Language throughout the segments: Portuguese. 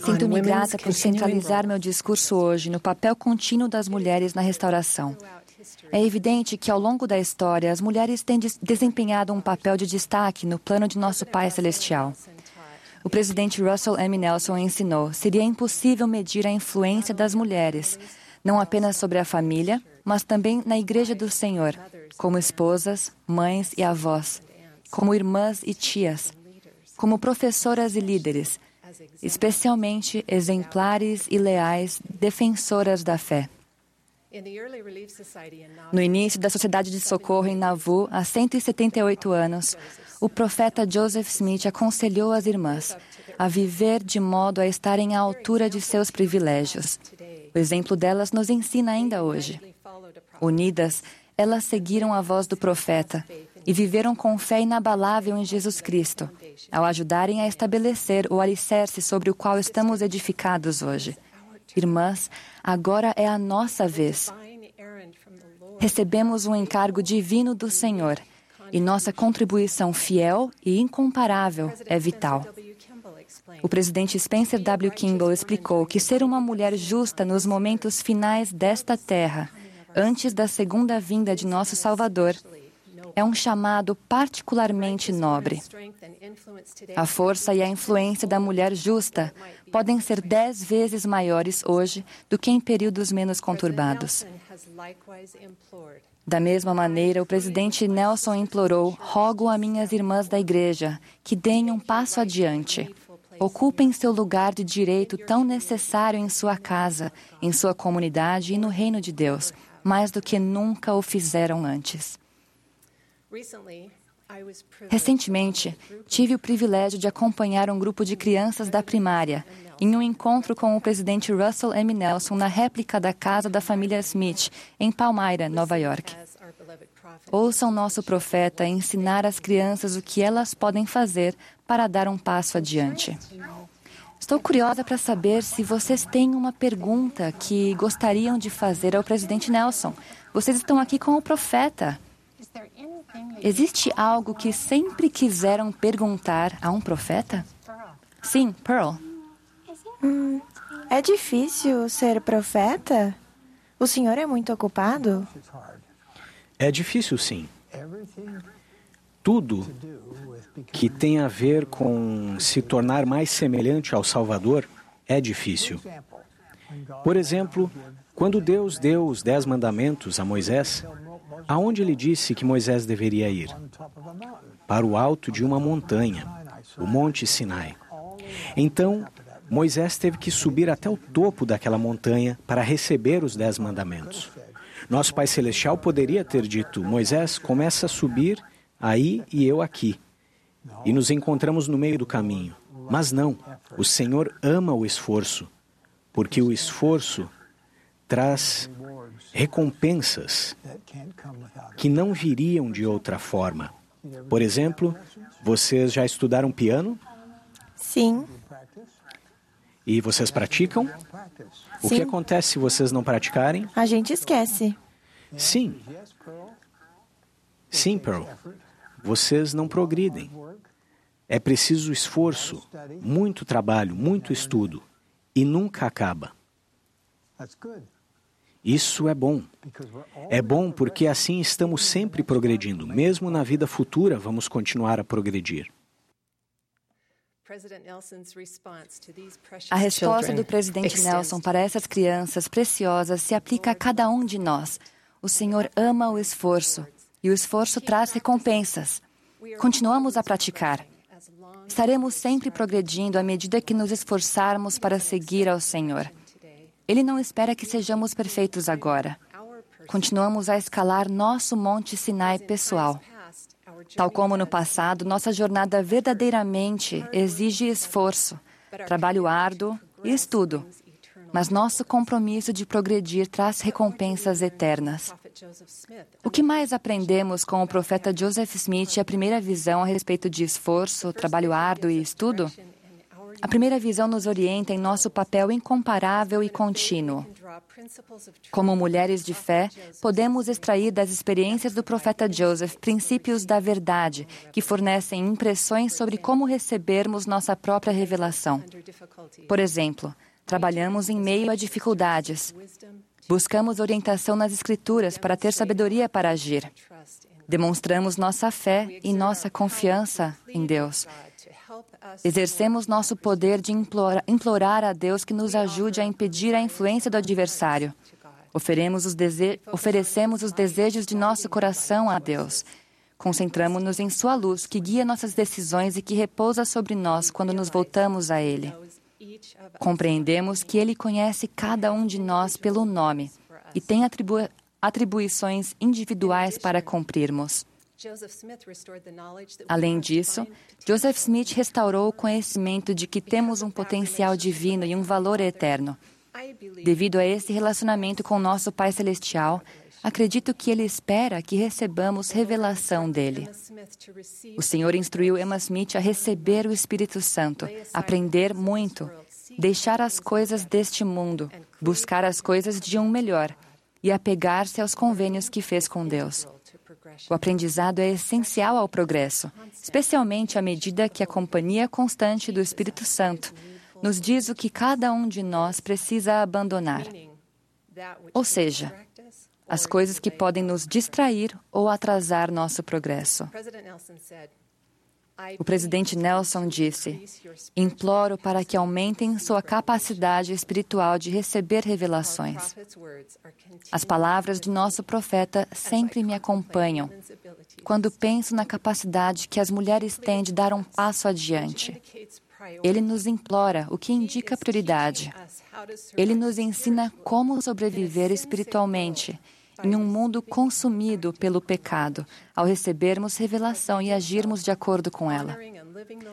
Sinto-me grata por centralizar meu discurso hoje no papel contínuo das mulheres na restauração. É evidente que, ao longo da história, as mulheres têm desempenhado um papel de destaque no plano de nosso Pai Celestial. O presidente Russell M. Nelson ensinou: seria impossível medir a influência das mulheres, não apenas sobre a família, mas também na Igreja do Senhor, como esposas, mães e avós, como irmãs e tias, como professoras e líderes, especialmente exemplares e leais defensoras da fé. No início da Sociedade de Socorro em Nauvoo, há 178 anos, o profeta Joseph Smith aconselhou as irmãs a viver de modo a estarem à altura de seus privilégios. O exemplo delas nos ensina ainda hoje. Unidas, elas seguiram a voz do profeta e viveram com fé inabalável em Jesus Cristo, ao ajudarem a estabelecer o alicerce sobre o qual estamos edificados hoje. Irmãs, agora é a nossa vez. Recebemos um encargo divino do Senhor e nossa contribuição fiel e incomparável é vital. O presidente Spencer W. Kimball explicou que ser uma mulher justa nos momentos finais desta terra, antes da segunda vinda de nosso Salvador, é um chamado particularmente nobre. A força e a influência da mulher justa podem ser dez vezes maiores hoje do que em períodos menos conturbados. Da mesma maneira, o presidente Nelson implorou: rogo a minhas irmãs da igreja que deem um passo adiante. Ocupem seu lugar de direito tão necessário em sua casa, em sua comunidade e no reino de Deus, mais do que nunca o fizeram antes. Recentemente, tive o privilégio de acompanhar um grupo de crianças da primária em um encontro com o presidente Russell M. Nelson na réplica da casa da família Smith, em Palmyra, Nova York. Ouçam nosso profeta ensinar às crianças o que elas podem fazer para dar um passo adiante. Estou curiosa para saber se vocês têm uma pergunta que gostariam de fazer ao presidente Nelson. Vocês estão aqui com o profeta. Existe algo que sempre quiseram perguntar a um profeta? Sim, Pearl. Hum, é difícil ser profeta? O senhor é muito ocupado? É difícil, sim. Tudo que tem a ver com se tornar mais semelhante ao Salvador é difícil. Por exemplo, quando Deus deu os Dez Mandamentos a Moisés, aonde ele disse que Moisés deveria ir? Para o alto de uma montanha, o Monte Sinai. Então, Moisés teve que subir até o topo daquela montanha para receber os Dez Mandamentos. Nosso Pai Celestial poderia ter dito: Moisés, começa a subir aí e eu aqui. E nos encontramos no meio do caminho. Mas não, o Senhor ama o esforço, porque o esforço traz recompensas que não viriam de outra forma. Por exemplo, vocês já estudaram piano? Sim. E vocês praticam? O Sim. que acontece se vocês não praticarem? A gente esquece. Sim. Sim, Pearl. Vocês não progridem. É preciso esforço, muito trabalho, muito estudo. E nunca acaba. Isso é bom. É bom porque assim estamos sempre progredindo. Mesmo na vida futura, vamos continuar a progredir. A resposta do presidente Nelson para essas crianças preciosas se aplica a cada um de nós. O Senhor ama o esforço e o esforço traz recompensas. Continuamos a praticar. Estaremos sempre progredindo à medida que nos esforçarmos para seguir ao Senhor. Ele não espera que sejamos perfeitos agora. Continuamos a escalar nosso Monte Sinai pessoal. Tal como no passado, nossa jornada verdadeiramente exige esforço, trabalho árduo e estudo. Mas nosso compromisso de progredir traz recompensas eternas. O que mais aprendemos com o profeta Joseph Smith e a primeira visão a respeito de esforço, trabalho árduo e estudo? A primeira visão nos orienta em nosso papel incomparável e contínuo. Como mulheres de fé, podemos extrair das experiências do profeta Joseph princípios da verdade, que fornecem impressões sobre como recebermos nossa própria revelação. Por exemplo, trabalhamos em meio a dificuldades. Buscamos orientação nas Escrituras para ter sabedoria para agir. Demonstramos nossa fé e nossa confiança em Deus. Exercemos nosso poder de implorar, implorar a Deus que nos ajude a impedir a influência do adversário. Os. Oferecemos os desejos de nosso coração a Deus. Concentramos-nos em Sua luz, que guia nossas decisões e que repousa sobre nós quando nos voltamos a Ele. Compreendemos que Ele conhece cada um de nós pelo nome e tem atribu... atribuições individuais para cumprirmos. Além disso, Joseph Smith restaurou o conhecimento de que temos um potencial divino e um valor eterno. Devido a esse relacionamento com nosso Pai Celestial, acredito que Ele espera que recebamos revelação dele. O Senhor instruiu Emma Smith a receber o Espírito Santo, aprender muito, deixar as coisas deste mundo, buscar as coisas de um melhor e apegar-se aos convênios que fez com Deus. O aprendizado é essencial ao progresso, especialmente à medida que a companhia constante do Espírito Santo nos diz o que cada um de nós precisa abandonar. Ou seja, as coisas que podem nos distrair ou atrasar nosso progresso. O presidente Nelson disse: Imploro para que aumentem sua capacidade espiritual de receber revelações. As palavras de nosso profeta sempre me acompanham quando penso na capacidade que as mulheres têm de dar um passo adiante. Ele nos implora, o que indica prioridade. Ele nos ensina como sobreviver espiritualmente em um mundo consumido pelo pecado, ao recebermos revelação e agirmos de acordo com ela.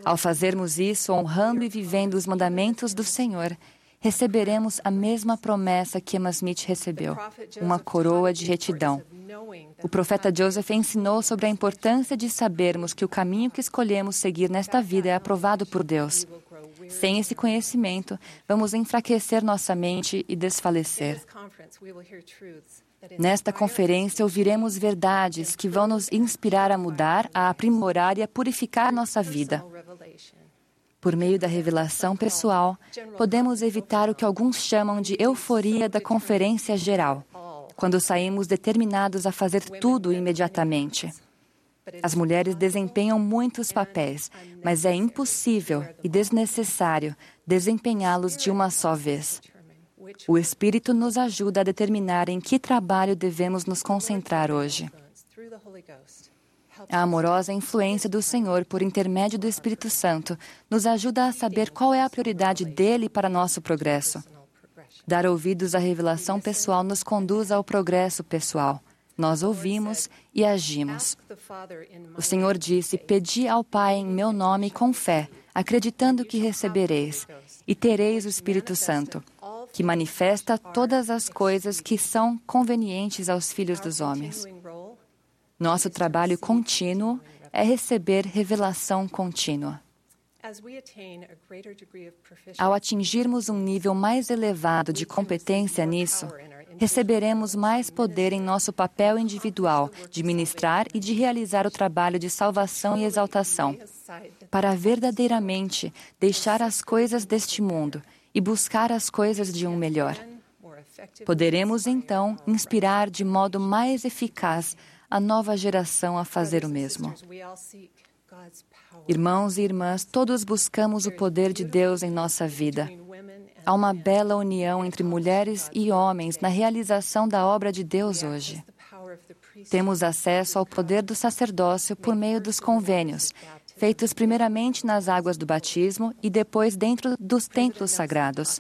Ao fazermos isso, honrando e vivendo os mandamentos do Senhor, receberemos a mesma promessa que Emma Smith recebeu, uma coroa de retidão. O profeta Joseph ensinou sobre a importância de sabermos que o caminho que escolhemos seguir nesta vida é aprovado por Deus. Sem esse conhecimento, vamos enfraquecer nossa mente e desfalecer. Nesta conferência, ouviremos verdades que vão nos inspirar a mudar, a aprimorar e a purificar nossa vida. Por meio da revelação pessoal, podemos evitar o que alguns chamam de euforia da conferência geral, quando saímos determinados a fazer tudo imediatamente. As mulheres desempenham muitos papéis, mas é impossível e desnecessário desempenhá-los de uma só vez. O Espírito nos ajuda a determinar em que trabalho devemos nos concentrar hoje. A amorosa influência do Senhor por intermédio do Espírito Santo nos ajuda a saber qual é a prioridade dele para nosso progresso. Dar ouvidos à revelação pessoal nos conduz ao progresso pessoal. Nós ouvimos e agimos. O Senhor disse: Pedi ao Pai em meu nome com fé, acreditando que recebereis, e tereis o Espírito Santo que manifesta todas as coisas que são convenientes aos filhos dos homens. Nosso trabalho contínuo é receber revelação contínua. Ao atingirmos um nível mais elevado de competência nisso, receberemos mais poder em nosso papel individual de ministrar e de realizar o trabalho de salvação e exaltação, para verdadeiramente deixar as coisas deste mundo e buscar as coisas de um melhor. Poderemos então inspirar de modo mais eficaz a nova geração a fazer o mesmo. Irmãos e irmãs, todos buscamos o poder de Deus em nossa vida. Há uma bela união entre mulheres e homens na realização da obra de Deus hoje. Temos acesso ao poder do sacerdócio por meio dos convênios, feitos primeiramente nas águas do batismo e depois dentro dos templos sagrados.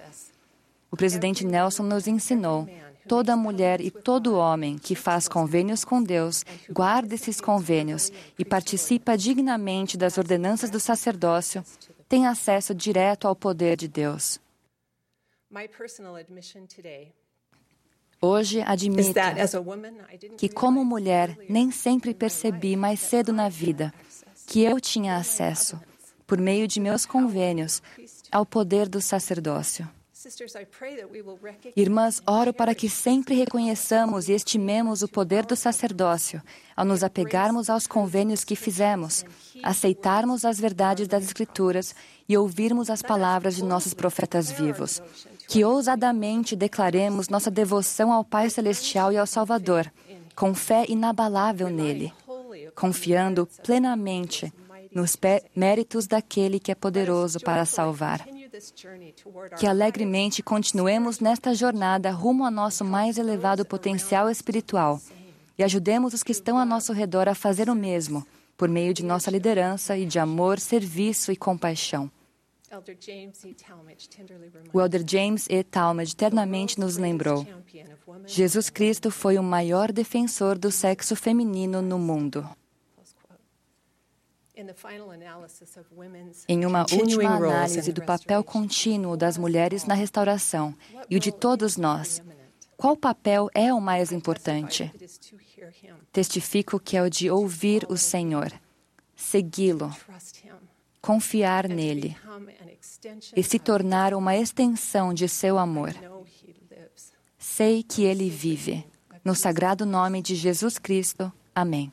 O presidente Nelson nos ensinou: toda mulher e todo homem que faz convênios com Deus guarda esses convênios e participa dignamente das ordenanças do sacerdócio tem acesso direto ao poder de Deus. Hoje admito que, como mulher, nem sempre percebi mais cedo na vida que eu tinha acesso, por meio de meus convênios, ao poder do sacerdócio. Irmãs, oro para que sempre reconheçamos e estimemos o poder do sacerdócio, ao nos apegarmos aos convênios que fizemos, aceitarmos as verdades das Escrituras e ouvirmos as palavras de nossos profetas vivos. Que ousadamente declaremos nossa devoção ao Pai Celestial e ao Salvador, com fé inabalável nele, confiando plenamente nos méritos daquele que é poderoso para salvar. Que alegremente continuemos nesta jornada rumo ao nosso mais elevado potencial espiritual e ajudemos os que estão ao nosso redor a fazer o mesmo, por meio de nossa liderança e de amor, serviço e compaixão. O Elder James E. Talmage eternamente nos lembrou: Jesus Cristo foi o maior defensor do sexo feminino no mundo. Em uma última análise do papel contínuo das mulheres na restauração e o de todos nós, qual papel é o mais importante? Testifico que é o de ouvir o Senhor, segui-lo, confiar nele e se tornar uma extensão de seu amor. Sei que ele vive. No sagrado nome de Jesus Cristo. Amém.